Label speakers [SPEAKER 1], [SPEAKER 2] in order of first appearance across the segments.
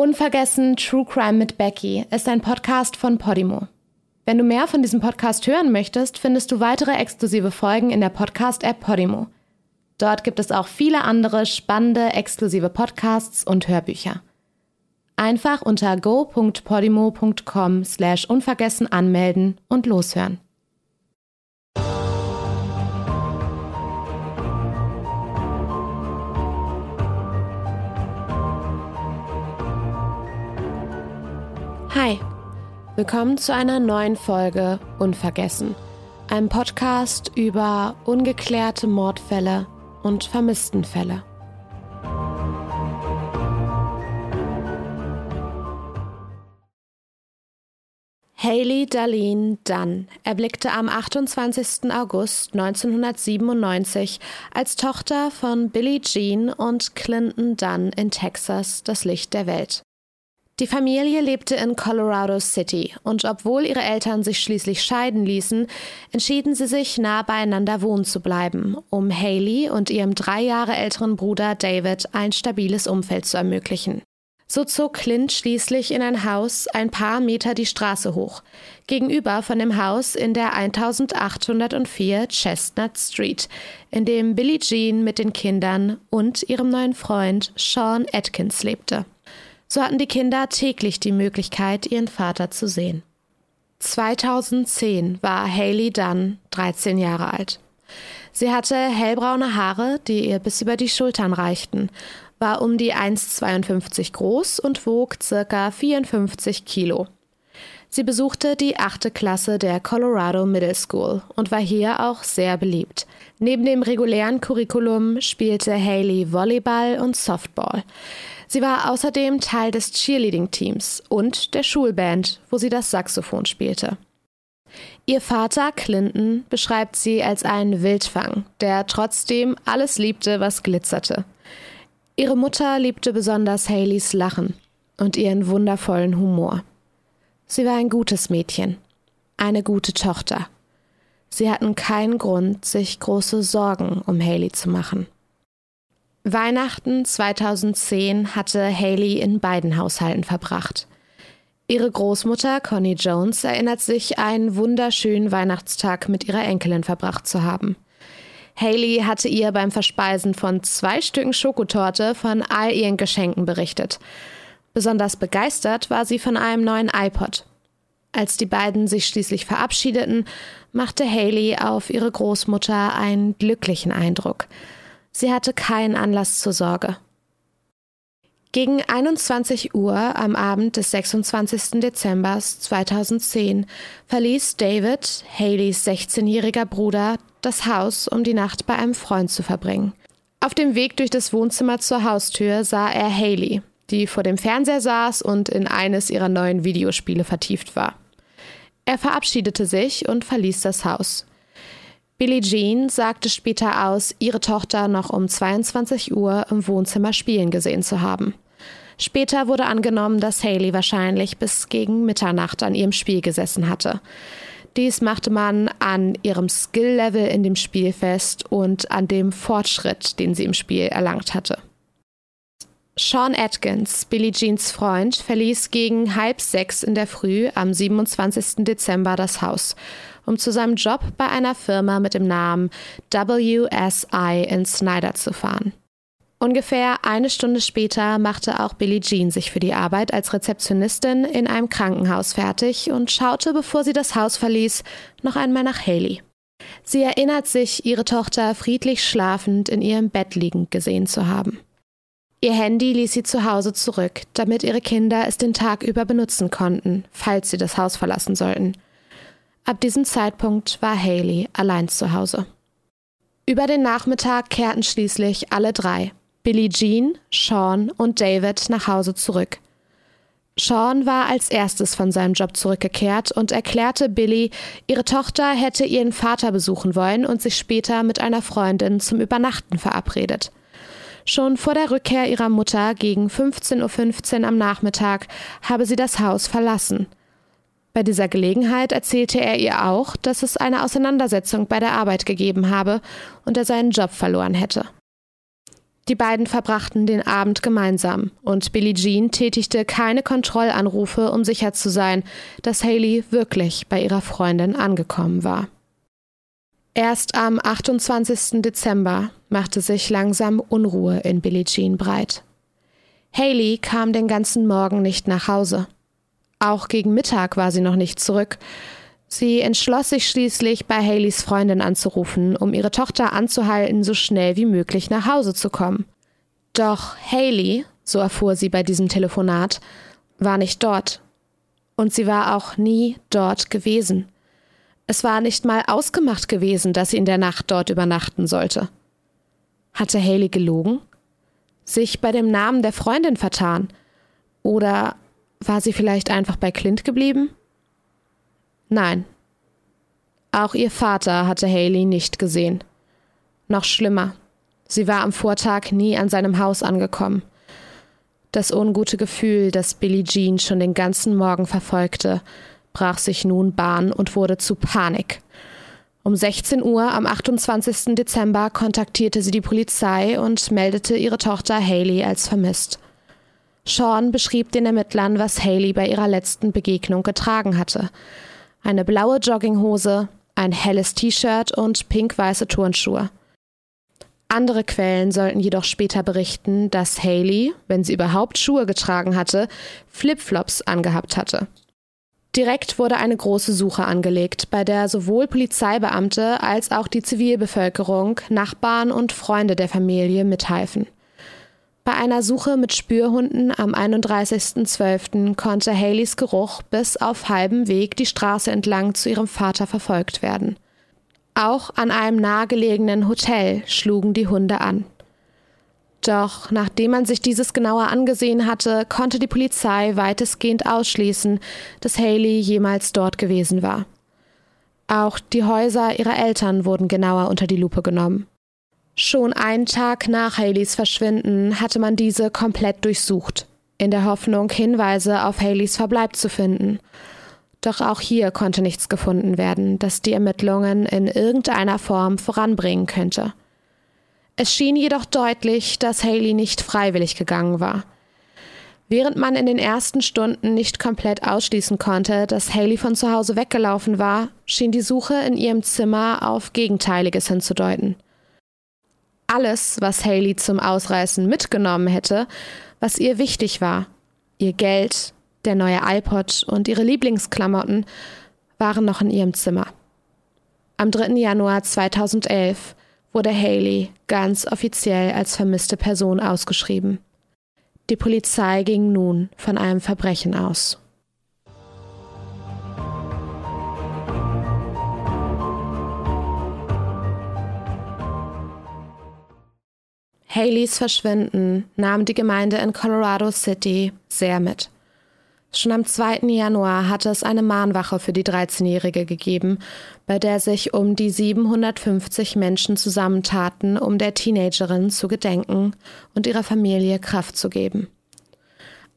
[SPEAKER 1] Unvergessen True Crime mit Becky ist ein Podcast von Podimo. Wenn du mehr von diesem Podcast hören möchtest, findest du weitere exklusive Folgen in der Podcast-App Podimo. Dort gibt es auch viele andere spannende exklusive Podcasts und Hörbücher. Einfach unter go.podimo.com slash unvergessen anmelden und loshören. Willkommen zu einer neuen Folge Unvergessen, einem Podcast über ungeklärte Mordfälle und Vermisstenfälle. Haley Darlene Dunn erblickte am 28. August 1997 als Tochter von Billie Jean und Clinton Dunn in Texas das Licht der Welt. Die Familie lebte in Colorado City und obwohl ihre Eltern sich schließlich scheiden ließen, entschieden sie sich, nah beieinander wohnen zu bleiben, um Haley und ihrem drei Jahre älteren Bruder David ein stabiles Umfeld zu ermöglichen. So zog Clint schließlich in ein Haus ein paar Meter die Straße hoch, gegenüber von dem Haus in der 1804 Chestnut Street, in dem Billie Jean mit den Kindern und ihrem neuen Freund Sean Atkins lebte. So hatten die Kinder täglich die Möglichkeit, ihren Vater zu sehen. 2010 war Haley Dunn 13 Jahre alt. Sie hatte hellbraune Haare, die ihr bis über die Schultern reichten, war um die 1,52 groß und wog circa 54 Kilo. Sie besuchte die achte Klasse der Colorado Middle School und war hier auch sehr beliebt. Neben dem regulären Curriculum spielte Haley Volleyball und Softball. Sie war außerdem Teil des Cheerleading-Teams und der Schulband, wo sie das Saxophon spielte. Ihr Vater Clinton beschreibt sie als einen Wildfang, der trotzdem alles liebte, was glitzerte. Ihre Mutter liebte besonders Haleys Lachen und ihren wundervollen Humor. Sie war ein gutes Mädchen, eine gute Tochter. Sie hatten keinen Grund, sich große Sorgen um Haley zu machen. Weihnachten 2010 hatte Haley in beiden Haushalten verbracht. Ihre Großmutter Connie Jones erinnert sich, einen wunderschönen Weihnachtstag mit ihrer Enkelin verbracht zu haben. Haley hatte ihr beim Verspeisen von zwei Stücken Schokotorte von all ihren Geschenken berichtet. Besonders begeistert war sie von einem neuen iPod. Als die beiden sich schließlich verabschiedeten, machte Haley auf ihre Großmutter einen glücklichen Eindruck. Sie hatte keinen Anlass zur Sorge. Gegen 21 Uhr am Abend des 26. Dezember 2010 verließ David, Haleys 16-jähriger Bruder, das Haus, um die Nacht bei einem Freund zu verbringen. Auf dem Weg durch das Wohnzimmer zur Haustür sah er Haley, die vor dem Fernseher saß und in eines ihrer neuen Videospiele vertieft war. Er verabschiedete sich und verließ das Haus. Billie Jean sagte später aus, ihre Tochter noch um 22 Uhr im Wohnzimmer spielen gesehen zu haben. Später wurde angenommen, dass Haley wahrscheinlich bis gegen Mitternacht an ihrem Spiel gesessen hatte. Dies machte man an ihrem Skill-Level in dem Spiel fest und an dem Fortschritt, den sie im Spiel erlangt hatte. Sean Atkins, Billie Jeans Freund, verließ gegen halb sechs in der Früh am 27. Dezember das Haus um zu seinem Job bei einer Firma mit dem Namen WSI in Snyder zu fahren. Ungefähr eine Stunde später machte auch Billie Jean sich für die Arbeit als Rezeptionistin in einem Krankenhaus fertig und schaute, bevor sie das Haus verließ, noch einmal nach Haley. Sie erinnert sich, ihre Tochter friedlich schlafend in ihrem Bett liegend gesehen zu haben. Ihr Handy ließ sie zu Hause zurück, damit ihre Kinder es den Tag über benutzen konnten, falls sie das Haus verlassen sollten. Ab diesem Zeitpunkt war Haley allein zu Hause. Über den Nachmittag kehrten schließlich alle drei, Billie Jean, Sean und David, nach Hause zurück. Sean war als erstes von seinem Job zurückgekehrt und erklärte Billy, ihre Tochter hätte ihren Vater besuchen wollen und sich später mit einer Freundin zum Übernachten verabredet. Schon vor der Rückkehr ihrer Mutter gegen 15.15 .15 Uhr am Nachmittag habe sie das Haus verlassen. Bei dieser Gelegenheit erzählte er ihr auch, dass es eine Auseinandersetzung bei der Arbeit gegeben habe und er seinen Job verloren hätte. Die beiden verbrachten den Abend gemeinsam und Billie Jean tätigte keine Kontrollanrufe, um sicher zu sein, dass Haley wirklich bei ihrer Freundin angekommen war. Erst am 28. Dezember machte sich langsam Unruhe in Billie Jean breit. Haley kam den ganzen Morgen nicht nach Hause. Auch gegen Mittag war sie noch nicht zurück. Sie entschloss sich schließlich, bei Haleys Freundin anzurufen, um ihre Tochter anzuhalten, so schnell wie möglich nach Hause zu kommen. Doch Haley, so erfuhr sie bei diesem Telefonat, war nicht dort. Und sie war auch nie dort gewesen. Es war nicht mal ausgemacht gewesen, dass sie in der Nacht dort übernachten sollte. Hatte Haley gelogen? Sich bei dem Namen der Freundin vertan? Oder war sie vielleicht einfach bei Clint geblieben? Nein. Auch ihr Vater hatte Haley nicht gesehen. Noch schlimmer. Sie war am Vortag nie an seinem Haus angekommen. Das ungute Gefühl, das Billie Jean schon den ganzen Morgen verfolgte, brach sich nun Bahn und wurde zu Panik. Um 16 Uhr am 28. Dezember kontaktierte sie die Polizei und meldete ihre Tochter Haley als vermisst. Sean beschrieb den Ermittlern, was Haley bei ihrer letzten Begegnung getragen hatte eine blaue Jogginghose, ein helles T-Shirt und pink-weiße Turnschuhe. Andere Quellen sollten jedoch später berichten, dass Haley, wenn sie überhaupt Schuhe getragen hatte, Flipflops angehabt hatte. Direkt wurde eine große Suche angelegt, bei der sowohl Polizeibeamte als auch die Zivilbevölkerung, Nachbarn und Freunde der Familie mithalfen. Bei einer Suche mit Spürhunden am 31.12. konnte Haleys Geruch bis auf halbem Weg die Straße entlang zu ihrem Vater verfolgt werden. Auch an einem nahegelegenen Hotel schlugen die Hunde an. Doch nachdem man sich dieses genauer angesehen hatte, konnte die Polizei weitestgehend ausschließen, dass Haley jemals dort gewesen war. Auch die Häuser ihrer Eltern wurden genauer unter die Lupe genommen. Schon einen Tag nach Haleys Verschwinden hatte man diese komplett durchsucht, in der Hoffnung, Hinweise auf Haleys Verbleib zu finden. Doch auch hier konnte nichts gefunden werden, das die Ermittlungen in irgendeiner Form voranbringen könnte. Es schien jedoch deutlich, dass Haley nicht freiwillig gegangen war. Während man in den ersten Stunden nicht komplett ausschließen konnte, dass Haley von zu Hause weggelaufen war, schien die Suche in ihrem Zimmer auf Gegenteiliges hinzudeuten alles, was Haley zum Ausreißen mitgenommen hätte, was ihr wichtig war. Ihr Geld, der neue iPod und ihre Lieblingsklamotten waren noch in ihrem Zimmer. Am 3. Januar 2011 wurde Haley ganz offiziell als vermisste Person ausgeschrieben. Die Polizei ging nun von einem Verbrechen aus. Haleys Verschwinden nahm die Gemeinde in Colorado City sehr mit. Schon am 2. Januar hatte es eine Mahnwache für die 13-Jährige gegeben, bei der sich um die 750 Menschen zusammentaten, um der Teenagerin zu gedenken und ihrer Familie Kraft zu geben.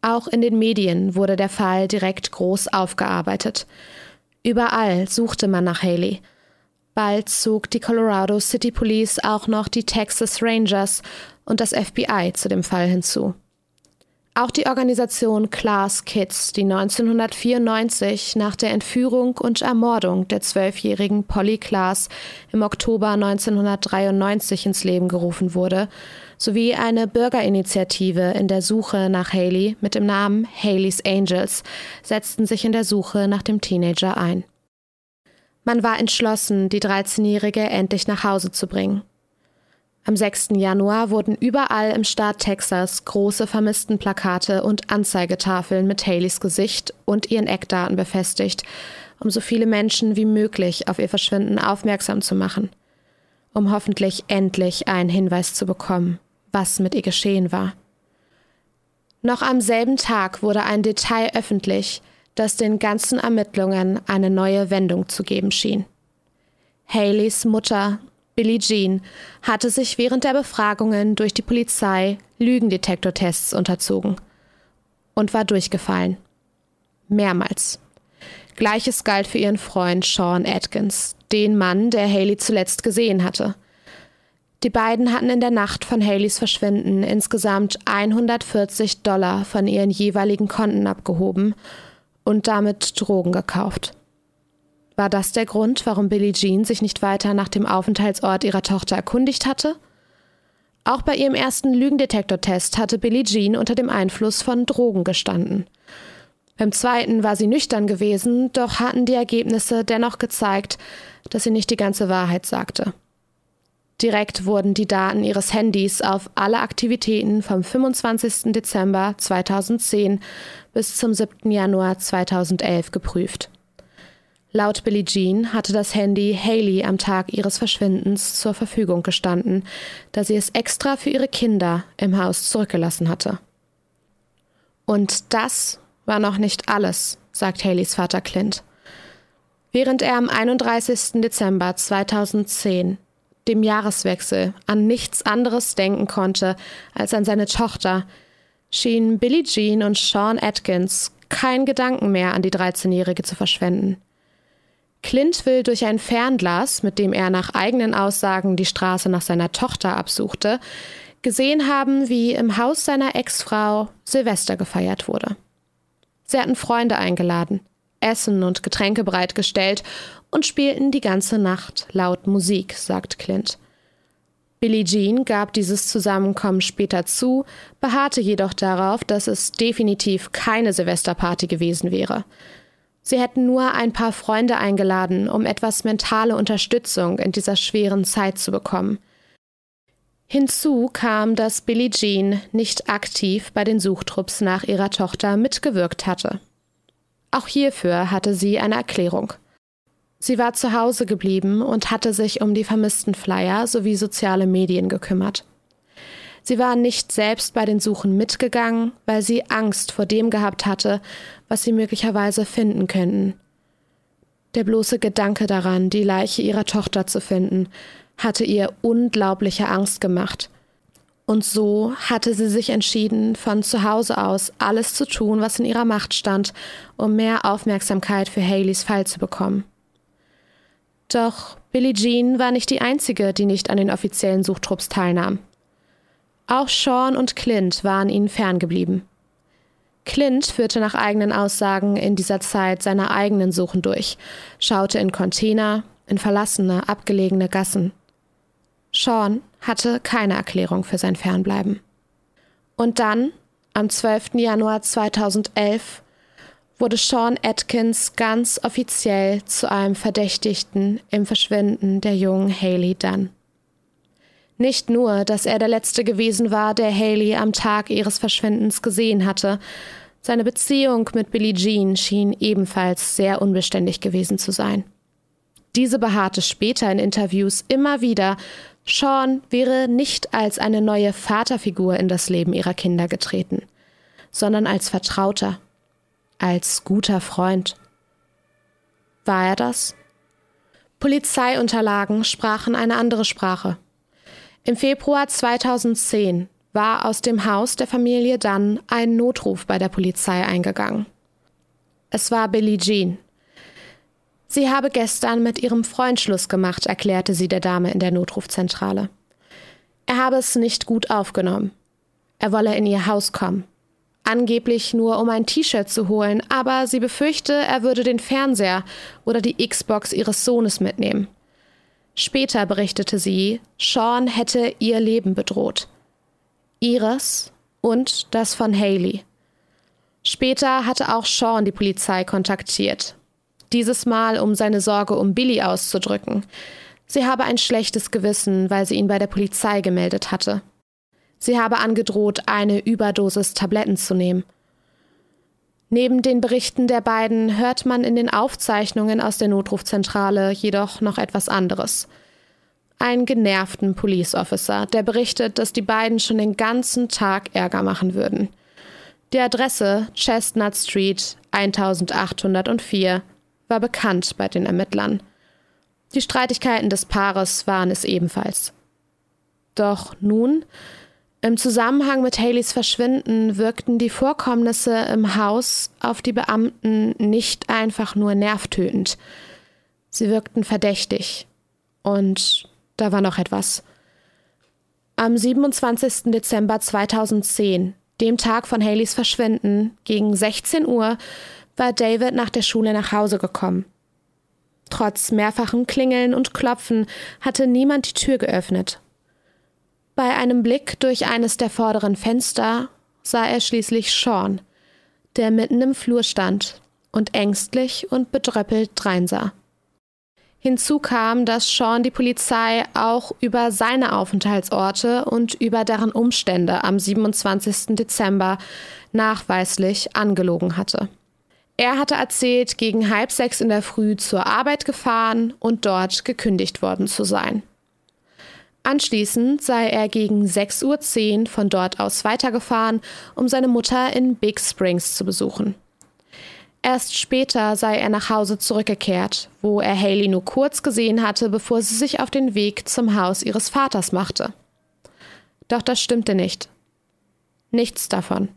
[SPEAKER 1] Auch in den Medien wurde der Fall direkt groß aufgearbeitet. Überall suchte man nach Haley, Bald zog die Colorado City Police auch noch die Texas Rangers und das FBI zu dem Fall hinzu. Auch die Organisation Class Kids, die 1994 nach der Entführung und Ermordung der zwölfjährigen Polly Class im Oktober 1993 ins Leben gerufen wurde, sowie eine Bürgerinitiative in der Suche nach Haley mit dem Namen Haley's Angels, setzten sich in der Suche nach dem Teenager ein. Man war entschlossen, die 13-Jährige endlich nach Hause zu bringen. Am 6. Januar wurden überall im Staat Texas große Vermisstenplakate und Anzeigetafeln mit Haleys Gesicht und ihren Eckdaten befestigt, um so viele Menschen wie möglich auf ihr Verschwinden aufmerksam zu machen, um hoffentlich endlich einen Hinweis zu bekommen, was mit ihr geschehen war. Noch am selben Tag wurde ein Detail öffentlich, das den ganzen Ermittlungen eine neue Wendung zu geben schien. Haleys Mutter, Billie Jean, hatte sich während der Befragungen durch die Polizei Lügendetektortests unterzogen und war durchgefallen. Mehrmals. Gleiches galt für ihren Freund Sean Atkins, den Mann, der Haley zuletzt gesehen hatte. Die beiden hatten in der Nacht von Haleys Verschwinden insgesamt 140 Dollar von ihren jeweiligen Konten abgehoben und damit Drogen gekauft. War das der Grund, warum Billie Jean sich nicht weiter nach dem Aufenthaltsort ihrer Tochter erkundigt hatte? Auch bei ihrem ersten Lügendetektortest hatte Billie Jean unter dem Einfluss von Drogen gestanden. Beim zweiten war sie nüchtern gewesen, doch hatten die Ergebnisse dennoch gezeigt, dass sie nicht die ganze Wahrheit sagte. Direkt wurden die Daten ihres Handys auf alle Aktivitäten vom 25. Dezember 2010 bis zum 7. Januar 2011 geprüft. Laut Billie Jean hatte das Handy Haley am Tag ihres Verschwindens zur Verfügung gestanden, da sie es extra für ihre Kinder im Haus zurückgelassen hatte. Und das war noch nicht alles, sagt Haleys Vater Clint. Während er am 31. Dezember 2010, dem Jahreswechsel, an nichts anderes denken konnte als an seine Tochter, schienen Billie Jean und Sean Atkins kein Gedanken mehr an die 13-Jährige zu verschwenden. Clint will durch ein Fernglas, mit dem er nach eigenen Aussagen die Straße nach seiner Tochter absuchte, gesehen haben, wie im Haus seiner Ex-Frau Silvester gefeiert wurde. Sie hatten Freunde eingeladen, Essen und Getränke bereitgestellt und spielten die ganze Nacht laut Musik, sagt Clint. Billie Jean gab dieses Zusammenkommen später zu, beharrte jedoch darauf, dass es definitiv keine Silvesterparty gewesen wäre. Sie hätten nur ein paar Freunde eingeladen, um etwas mentale Unterstützung in dieser schweren Zeit zu bekommen. Hinzu kam, dass Billie Jean nicht aktiv bei den Suchtrupps nach ihrer Tochter mitgewirkt hatte. Auch hierfür hatte sie eine Erklärung. Sie war zu Hause geblieben und hatte sich um die vermissten Flyer sowie soziale Medien gekümmert. Sie war nicht selbst bei den Suchen mitgegangen, weil sie Angst vor dem gehabt hatte, was sie möglicherweise finden könnten. Der bloße Gedanke daran, die Leiche ihrer Tochter zu finden, hatte ihr unglaubliche Angst gemacht. Und so hatte sie sich entschieden, von zu Hause aus alles zu tun, was in ihrer Macht stand, um mehr Aufmerksamkeit für Haleys Fall zu bekommen. Doch Billie Jean war nicht die einzige, die nicht an den offiziellen Suchtrupps teilnahm. Auch Sean und Clint waren ihnen ferngeblieben. Clint führte nach eigenen Aussagen in dieser Zeit seine eigenen Suchen durch, schaute in Container, in verlassene, abgelegene Gassen. Sean hatte keine Erklärung für sein Fernbleiben. Und dann, am 12. Januar 2011, wurde Sean Atkins ganz offiziell zu einem Verdächtigten im Verschwinden der jungen Haley Dunn. Nicht nur, dass er der Letzte gewesen war, der Haley am Tag ihres Verschwindens gesehen hatte, seine Beziehung mit Billie Jean schien ebenfalls sehr unbeständig gewesen zu sein. Diese beharrte später in Interviews immer wieder, Sean wäre nicht als eine neue Vaterfigur in das Leben ihrer Kinder getreten, sondern als Vertrauter, als guter Freund. War er das? Polizeiunterlagen sprachen eine andere Sprache. Im Februar 2010 war aus dem Haus der Familie dann ein Notruf bei der Polizei eingegangen. Es war Billie Jean. Sie habe gestern mit ihrem Freund Schluss gemacht, erklärte sie der Dame in der Notrufzentrale. Er habe es nicht gut aufgenommen. Er wolle in ihr Haus kommen. Angeblich nur um ein T-Shirt zu holen, aber sie befürchte, er würde den Fernseher oder die Xbox ihres Sohnes mitnehmen. Später berichtete sie, Sean hätte ihr Leben bedroht. Ihres und das von Haley. Später hatte auch Sean die Polizei kontaktiert. Dieses Mal, um seine Sorge um Billy auszudrücken. Sie habe ein schlechtes Gewissen, weil sie ihn bei der Polizei gemeldet hatte. Sie habe angedroht, eine Überdosis Tabletten zu nehmen. Neben den Berichten der beiden hört man in den Aufzeichnungen aus der Notrufzentrale jedoch noch etwas anderes. Einen genervten Police Officer, der berichtet, dass die beiden schon den ganzen Tag Ärger machen würden. Die Adresse Chestnut Street 1804 war bekannt bei den Ermittlern. Die Streitigkeiten des Paares waren es ebenfalls. Doch nun im Zusammenhang mit Haleys Verschwinden wirkten die Vorkommnisse im Haus auf die Beamten nicht einfach nur nervtötend. Sie wirkten verdächtig. Und da war noch etwas. Am 27. Dezember 2010, dem Tag von Haleys Verschwinden, gegen 16 Uhr, war David nach der Schule nach Hause gekommen. Trotz mehrfachem Klingeln und Klopfen hatte niemand die Tür geöffnet. Bei einem Blick durch eines der vorderen Fenster sah er schließlich Sean, der mitten im Flur stand und ängstlich und bedröppelt dreinsah. Hinzu kam, dass Sean die Polizei auch über seine Aufenthaltsorte und über deren Umstände am 27. Dezember nachweislich angelogen hatte. Er hatte erzählt, gegen halb sechs in der Früh zur Arbeit gefahren und dort gekündigt worden zu sein. Anschließend sei er gegen 6.10 Uhr von dort aus weitergefahren, um seine Mutter in Big Springs zu besuchen. Erst später sei er nach Hause zurückgekehrt, wo er Haley nur kurz gesehen hatte, bevor sie sich auf den Weg zum Haus ihres Vaters machte. Doch das stimmte nicht. Nichts davon.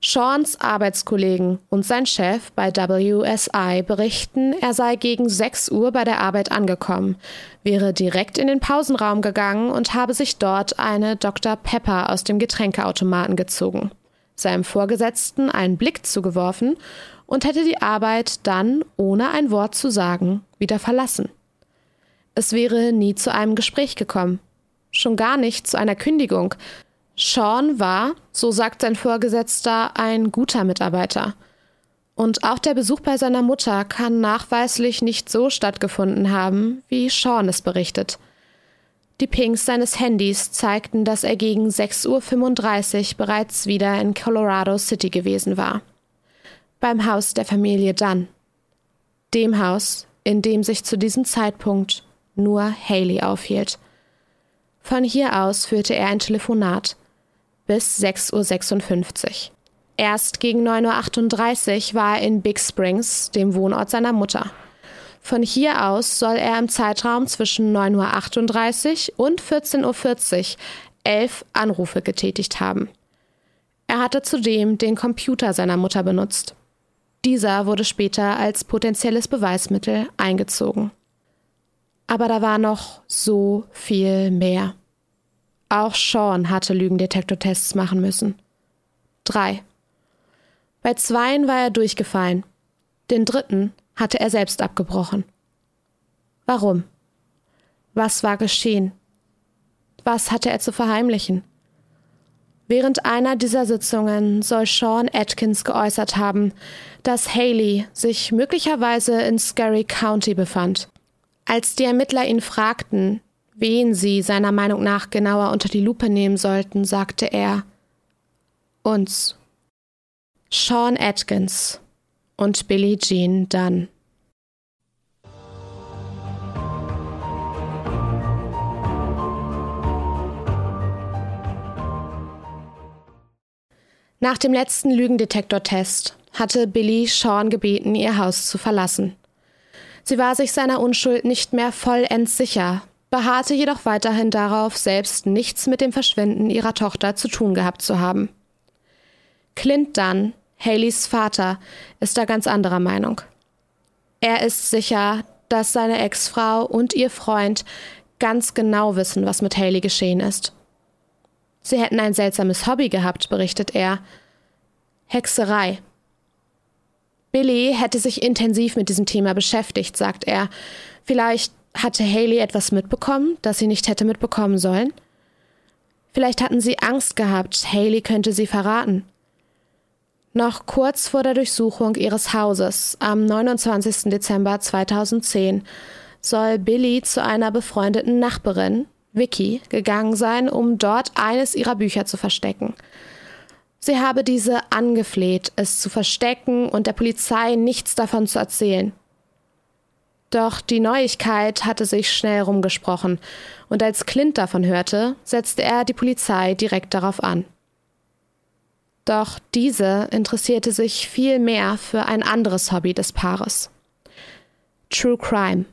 [SPEAKER 1] Seans Arbeitskollegen und sein Chef bei WSI berichten, er sei gegen 6 Uhr bei der Arbeit angekommen, wäre direkt in den Pausenraum gegangen und habe sich dort eine Dr. Pepper aus dem Getränkeautomaten gezogen seinem Vorgesetzten einen Blick zugeworfen und hätte die Arbeit dann, ohne ein Wort zu sagen, wieder verlassen. Es wäre nie zu einem Gespräch gekommen, schon gar nicht zu einer Kündigung. Sean war, so sagt sein Vorgesetzter, ein guter Mitarbeiter. Und auch der Besuch bei seiner Mutter kann nachweislich nicht so stattgefunden haben, wie Sean es berichtet. Die Pings seines Handys zeigten, dass er gegen 6.35 Uhr bereits wieder in Colorado City gewesen war. Beim Haus der Familie Dunn. Dem Haus, in dem sich zu diesem Zeitpunkt nur Haley aufhielt. Von hier aus führte er ein Telefonat bis 6.56 Uhr. Erst gegen 9.38 Uhr war er in Big Springs, dem Wohnort seiner Mutter. Von hier aus soll er im Zeitraum zwischen 9.38 Uhr und 14.40 Uhr elf Anrufe getätigt haben. Er hatte zudem den Computer seiner Mutter benutzt. Dieser wurde später als potenzielles Beweismittel eingezogen. Aber da war noch so viel mehr. Auch Sean hatte Lügendetektortests machen müssen. Drei. Bei zweien war er durchgefallen. Den dritten hatte er selbst abgebrochen. Warum? Was war geschehen? Was hatte er zu verheimlichen? Während einer dieser Sitzungen soll Sean Atkins geäußert haben, dass Haley sich möglicherweise in Scary County befand. Als die Ermittler ihn fragten, wen sie seiner Meinung nach genauer unter die Lupe nehmen sollten, sagte er uns. Sean Atkins, und Billie Jean Dunn. Nach dem letzten Lügendetektortest hatte Billy Sean gebeten, ihr Haus zu verlassen. Sie war sich seiner Unschuld nicht mehr vollends sicher, beharrte jedoch weiterhin darauf, selbst nichts mit dem Verschwinden ihrer Tochter zu tun gehabt zu haben. Clint Dunn Haleys Vater ist da ganz anderer Meinung. Er ist sicher, dass seine Ex-Frau und ihr Freund ganz genau wissen, was mit Haley geschehen ist. Sie hätten ein seltsames Hobby gehabt, berichtet er. Hexerei. Billy hätte sich intensiv mit diesem Thema beschäftigt, sagt er. Vielleicht hatte Haley etwas mitbekommen, das sie nicht hätte mitbekommen sollen. Vielleicht hatten sie Angst gehabt, Haley könnte sie verraten. Noch kurz vor der Durchsuchung ihres Hauses am 29. Dezember 2010 soll Billy zu einer befreundeten Nachbarin, Vicky, gegangen sein, um dort eines ihrer Bücher zu verstecken. Sie habe diese angefleht, es zu verstecken und der Polizei nichts davon zu erzählen. Doch die Neuigkeit hatte sich schnell rumgesprochen, und als Clint davon hörte, setzte er die Polizei direkt darauf an. Doch diese interessierte sich viel mehr für ein anderes Hobby des Paares. True Crime.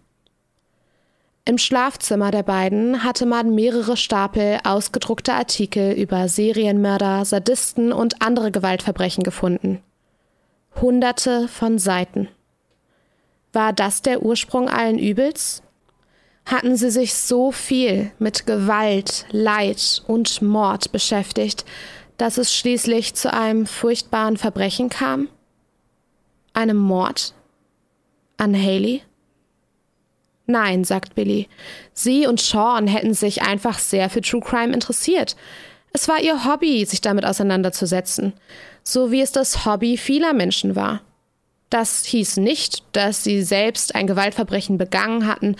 [SPEAKER 1] Im Schlafzimmer der beiden hatte man mehrere Stapel ausgedruckter Artikel über Serienmörder, Sadisten und andere Gewaltverbrechen gefunden. Hunderte von Seiten. War das der Ursprung allen Übels? hatten sie sich so viel mit Gewalt, Leid und Mord beschäftigt, dass es schließlich zu einem furchtbaren Verbrechen kam? Einem Mord? An Haley? Nein, sagt Billy. Sie und Sean hätten sich einfach sehr für True Crime interessiert. Es war ihr Hobby, sich damit auseinanderzusetzen, so wie es das Hobby vieler Menschen war. Das hieß nicht, dass sie selbst ein Gewaltverbrechen begangen hatten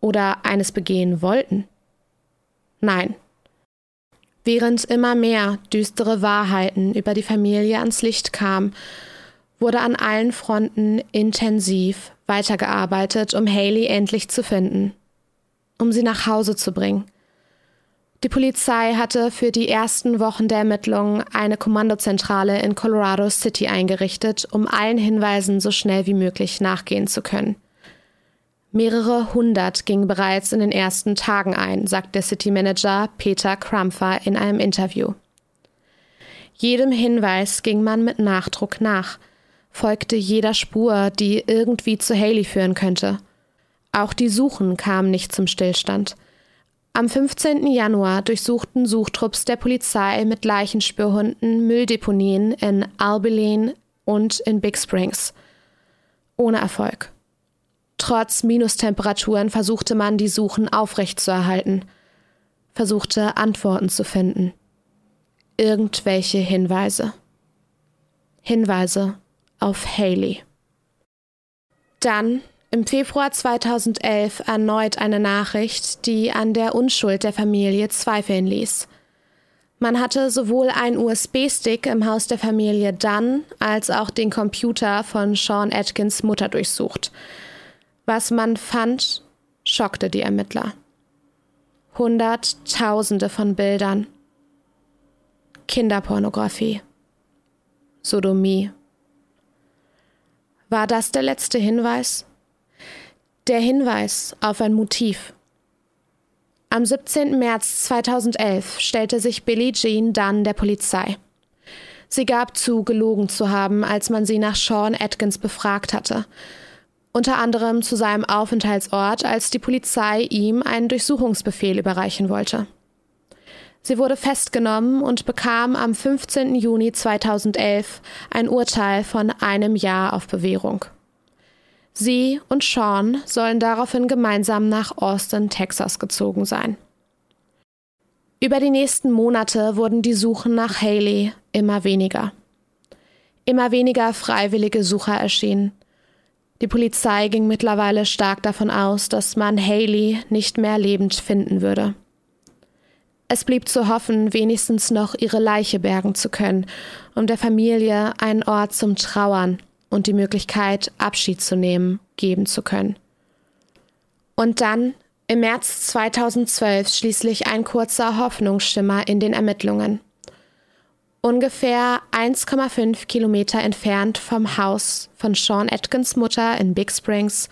[SPEAKER 1] oder eines begehen wollten. Nein. Während immer mehr düstere Wahrheiten über die Familie ans Licht kamen, wurde an allen Fronten intensiv weitergearbeitet, um Haley endlich zu finden, um sie nach Hause zu bringen. Die Polizei hatte für die ersten Wochen der Ermittlungen eine Kommandozentrale in Colorado City eingerichtet, um allen Hinweisen so schnell wie möglich nachgehen zu können. Mehrere hundert gingen bereits in den ersten Tagen ein, sagt der City Manager Peter Krampfer in einem Interview. Jedem Hinweis ging man mit Nachdruck nach, folgte jeder Spur, die irgendwie zu Haley führen könnte. Auch die Suchen kamen nicht zum Stillstand. Am 15. Januar durchsuchten Suchtrupps der Polizei mit Leichenspürhunden Mülldeponien in Albileen und in Big Springs. Ohne Erfolg. Trotz Minustemperaturen versuchte man, die Suchen aufrechtzuerhalten, versuchte Antworten zu finden. Irgendwelche Hinweise. Hinweise auf Haley. Dann im Februar 2011 erneut eine Nachricht, die an der Unschuld der Familie zweifeln ließ. Man hatte sowohl einen USB-Stick im Haus der Familie Dunn als auch den Computer von Sean Atkins Mutter durchsucht. Was man fand, schockte die Ermittler. Hunderttausende von Bildern. Kinderpornografie. Sodomie. War das der letzte Hinweis? Der Hinweis auf ein Motiv. Am 17. März 2011 stellte sich Billie Jean Dunn der Polizei. Sie gab zu, gelogen zu haben, als man sie nach Sean Atkins befragt hatte. Unter anderem zu seinem Aufenthaltsort, als die Polizei ihm einen Durchsuchungsbefehl überreichen wollte. Sie wurde festgenommen und bekam am 15. Juni 2011 ein Urteil von einem Jahr auf Bewährung. Sie und Sean sollen daraufhin gemeinsam nach Austin, Texas gezogen sein. Über die nächsten Monate wurden die Suchen nach Haley immer weniger. Immer weniger freiwillige Sucher erschienen. Die Polizei ging mittlerweile stark davon aus, dass man Haley nicht mehr lebend finden würde. Es blieb zu hoffen, wenigstens noch ihre Leiche bergen zu können, um der Familie einen Ort zum Trauern und die Möglichkeit, Abschied zu nehmen, geben zu können. Und dann, im März 2012, schließlich ein kurzer Hoffnungsschimmer in den Ermittlungen. Ungefähr 1,5 Kilometer entfernt vom Haus von Sean Atkins Mutter in Big Springs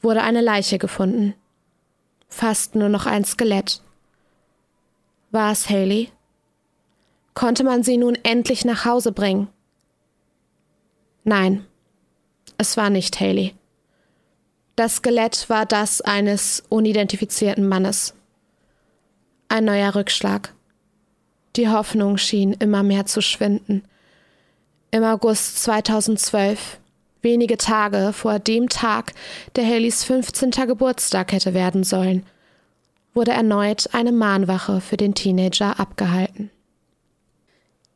[SPEAKER 1] wurde eine Leiche gefunden. Fast nur noch ein Skelett. War es Haley? Konnte man sie nun endlich nach Hause bringen? Nein, es war nicht Haley. Das Skelett war das eines unidentifizierten Mannes. Ein neuer Rückschlag. Die Hoffnung schien immer mehr zu schwinden. Im August 2012, wenige Tage vor dem Tag, der Haleys 15. Geburtstag hätte werden sollen, wurde erneut eine Mahnwache für den Teenager abgehalten.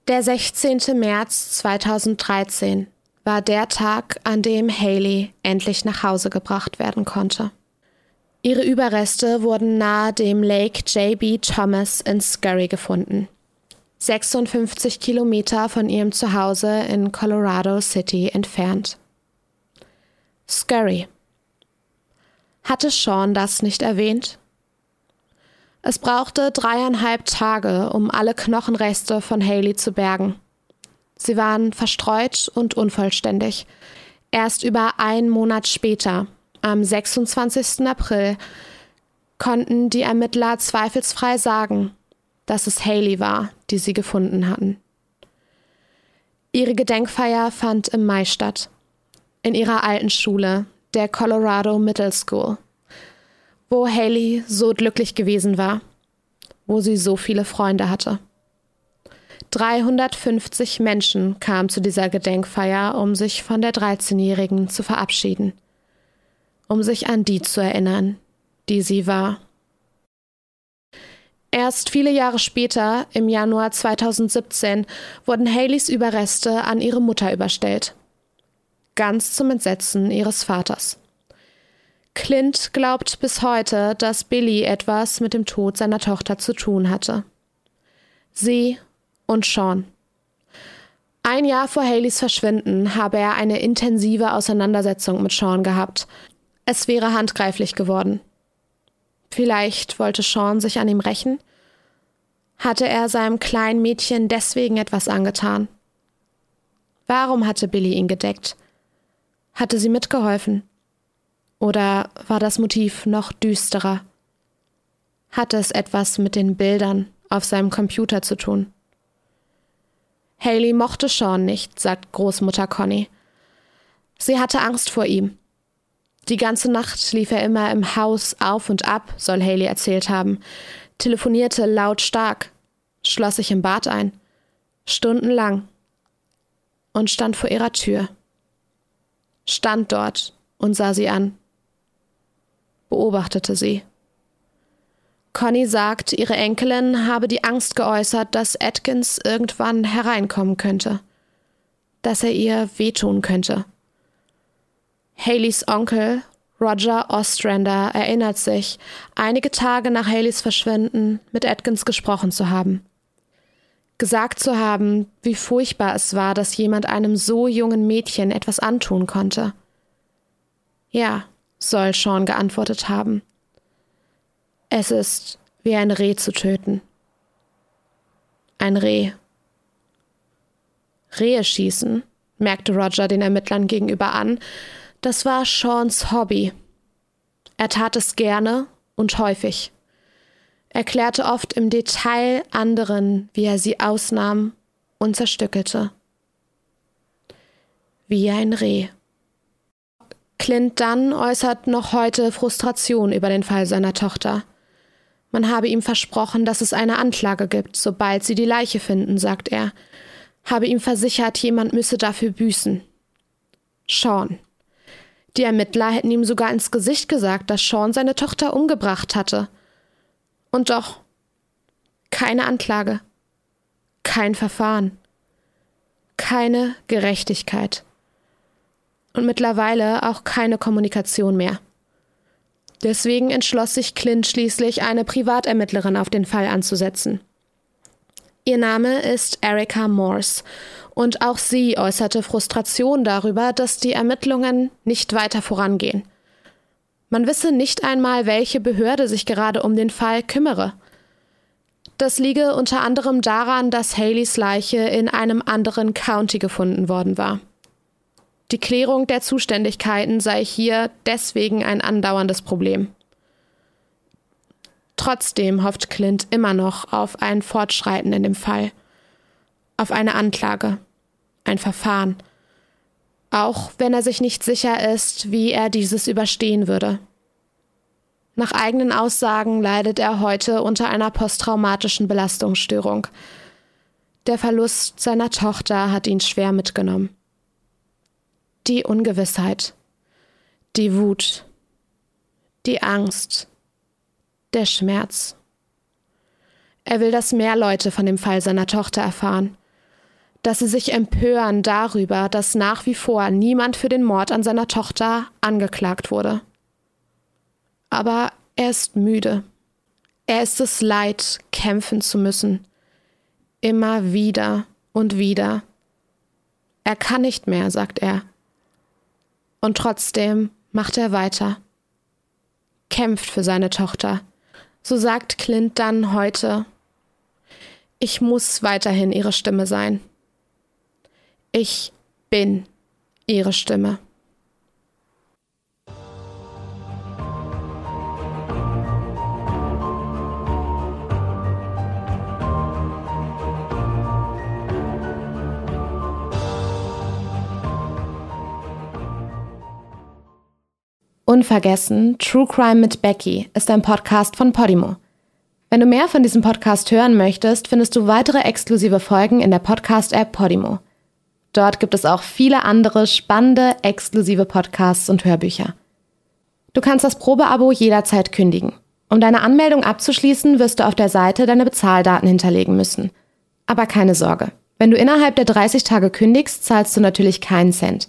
[SPEAKER 1] Der 16. März 2013 war der Tag, an dem Haley endlich nach Hause gebracht werden konnte. Ihre Überreste wurden nahe dem Lake J.B. Thomas in Scurry gefunden. 56 Kilometer von ihrem Zuhause in Colorado City entfernt. Scurry. Hatte Sean das nicht erwähnt? Es brauchte dreieinhalb Tage, um alle Knochenreste von Haley zu bergen. Sie waren verstreut und unvollständig. Erst über einen Monat später, am 26. April, konnten die Ermittler zweifelsfrei sagen, dass es Haley war, die sie gefunden hatten. Ihre Gedenkfeier fand im Mai statt, in ihrer alten Schule, der Colorado Middle School, wo Haley so glücklich gewesen war, wo sie so viele Freunde hatte. 350 Menschen kamen zu dieser Gedenkfeier, um sich von der 13-Jährigen zu verabschieden, um sich an die zu erinnern, die sie war. Erst viele Jahre später, im Januar 2017, wurden Haleys Überreste an ihre Mutter überstellt. Ganz zum Entsetzen ihres Vaters. Clint glaubt bis heute, dass Billy etwas mit dem Tod seiner Tochter zu tun hatte. Sie und Sean. Ein Jahr vor Haleys Verschwinden habe er eine intensive Auseinandersetzung mit Sean gehabt. Es wäre handgreiflich geworden. Vielleicht wollte Sean sich an ihm rächen? Hatte er seinem kleinen Mädchen deswegen etwas angetan? Warum hatte Billy ihn gedeckt? Hatte sie mitgeholfen? Oder war das Motiv noch düsterer? Hatte es etwas mit den Bildern auf seinem Computer zu tun? Haley mochte Sean nicht, sagt Großmutter Conny. Sie hatte Angst vor ihm. Die ganze Nacht lief er immer im Haus auf und ab, soll Haley erzählt haben, telefonierte lautstark, schloss sich im Bad ein, stundenlang und stand vor ihrer Tür. Stand dort und sah sie an, beobachtete sie. Conny sagt, ihre Enkelin habe die Angst geäußert, dass Atkins irgendwann hereinkommen könnte, dass er ihr wehtun könnte. Haleys Onkel, Roger Ostrander, erinnert sich, einige Tage nach Haleys Verschwinden mit Atkins gesprochen zu haben. Gesagt zu haben, wie furchtbar es war, dass jemand einem so jungen Mädchen etwas antun konnte. Ja, soll Sean geantwortet haben. Es ist wie ein Reh zu töten. Ein Reh. Rehe schießen, merkte Roger den Ermittlern gegenüber an, das war Seans Hobby. Er tat es gerne und häufig. Er klärte oft im Detail anderen, wie er sie ausnahm und zerstückelte. Wie ein Reh. Clint Dunn äußert noch heute Frustration über den Fall seiner Tochter. Man habe ihm versprochen, dass es eine Anklage gibt, sobald sie die Leiche finden, sagt er. Habe ihm versichert, jemand müsse dafür büßen. Sean. Die Ermittler hätten ihm sogar ins Gesicht gesagt, dass Sean seine Tochter umgebracht hatte. Und doch keine Anklage, kein Verfahren, keine Gerechtigkeit und mittlerweile auch keine Kommunikation mehr. Deswegen entschloss sich Clint schließlich, eine Privatermittlerin auf den Fall anzusetzen. Ihr Name ist Erika Morse und auch sie äußerte Frustration darüber, dass die Ermittlungen nicht weiter vorangehen. Man wisse nicht einmal, welche Behörde sich gerade um den Fall kümmere. Das liege unter anderem daran, dass Haleys Leiche in einem anderen County gefunden worden war. Die Klärung der Zuständigkeiten sei hier deswegen ein andauerndes Problem. Trotzdem hofft Clint immer noch auf ein Fortschreiten in dem Fall auf eine Anklage, ein Verfahren, auch wenn er sich nicht sicher ist, wie er dieses überstehen würde. Nach eigenen Aussagen leidet er heute unter einer posttraumatischen Belastungsstörung. Der Verlust seiner Tochter hat ihn schwer mitgenommen. Die Ungewissheit, die Wut, die Angst, der Schmerz. Er will, dass mehr Leute von dem Fall seiner Tochter erfahren dass sie sich empören darüber, dass nach wie vor niemand für den Mord an seiner Tochter angeklagt wurde. Aber er ist müde. Er ist es leid, kämpfen zu müssen. Immer wieder und wieder. Er kann nicht mehr, sagt er. Und trotzdem macht er weiter. Kämpft für seine Tochter. So sagt Clint dann heute, ich muss weiterhin ihre Stimme sein. Ich bin ihre Stimme. Unvergessen, True Crime mit Becky ist ein Podcast von Podimo. Wenn du mehr von diesem Podcast hören möchtest, findest du weitere exklusive Folgen in der Podcast-App Podimo. Dort gibt es auch viele andere spannende, exklusive Podcasts und Hörbücher. Du kannst das Probeabo jederzeit kündigen. Um deine Anmeldung abzuschließen, wirst du auf der Seite deine Bezahldaten hinterlegen müssen. Aber keine Sorge. Wenn du innerhalb der 30 Tage kündigst, zahlst du natürlich keinen Cent.